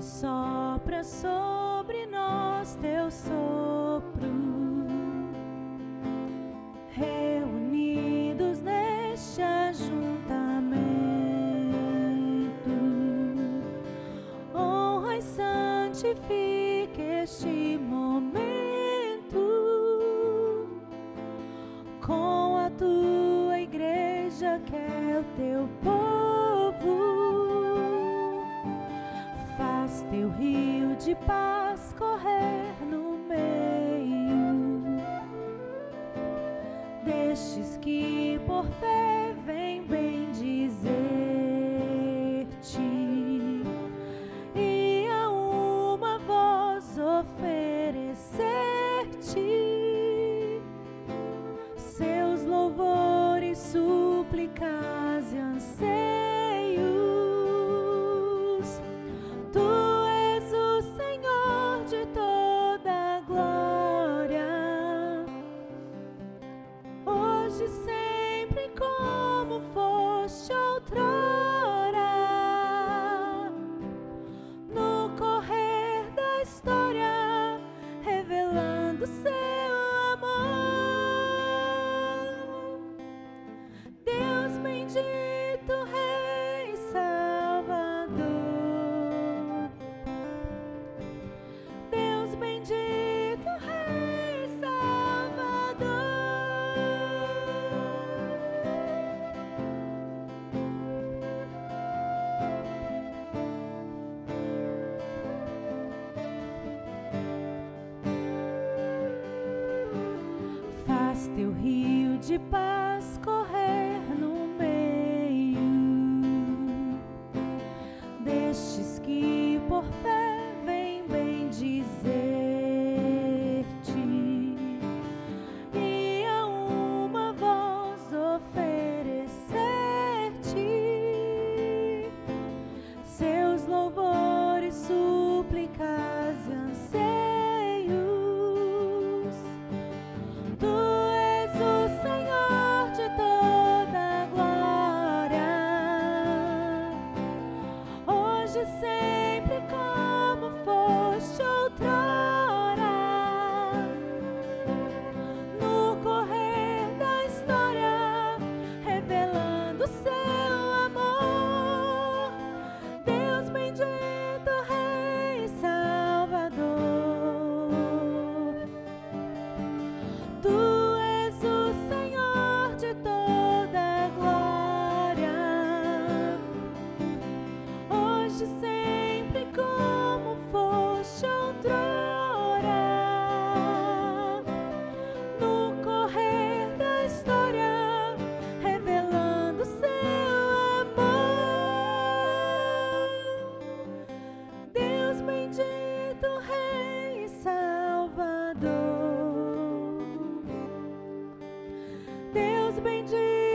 Sopra sobre nós teu sopro, reunidos neste ajuntamento, honra e santifique este momento com a tua igreja que é o teu povo. Teu rio de paz correr no meio destes que por fé Faz teu rio de paz correr Deus bendito.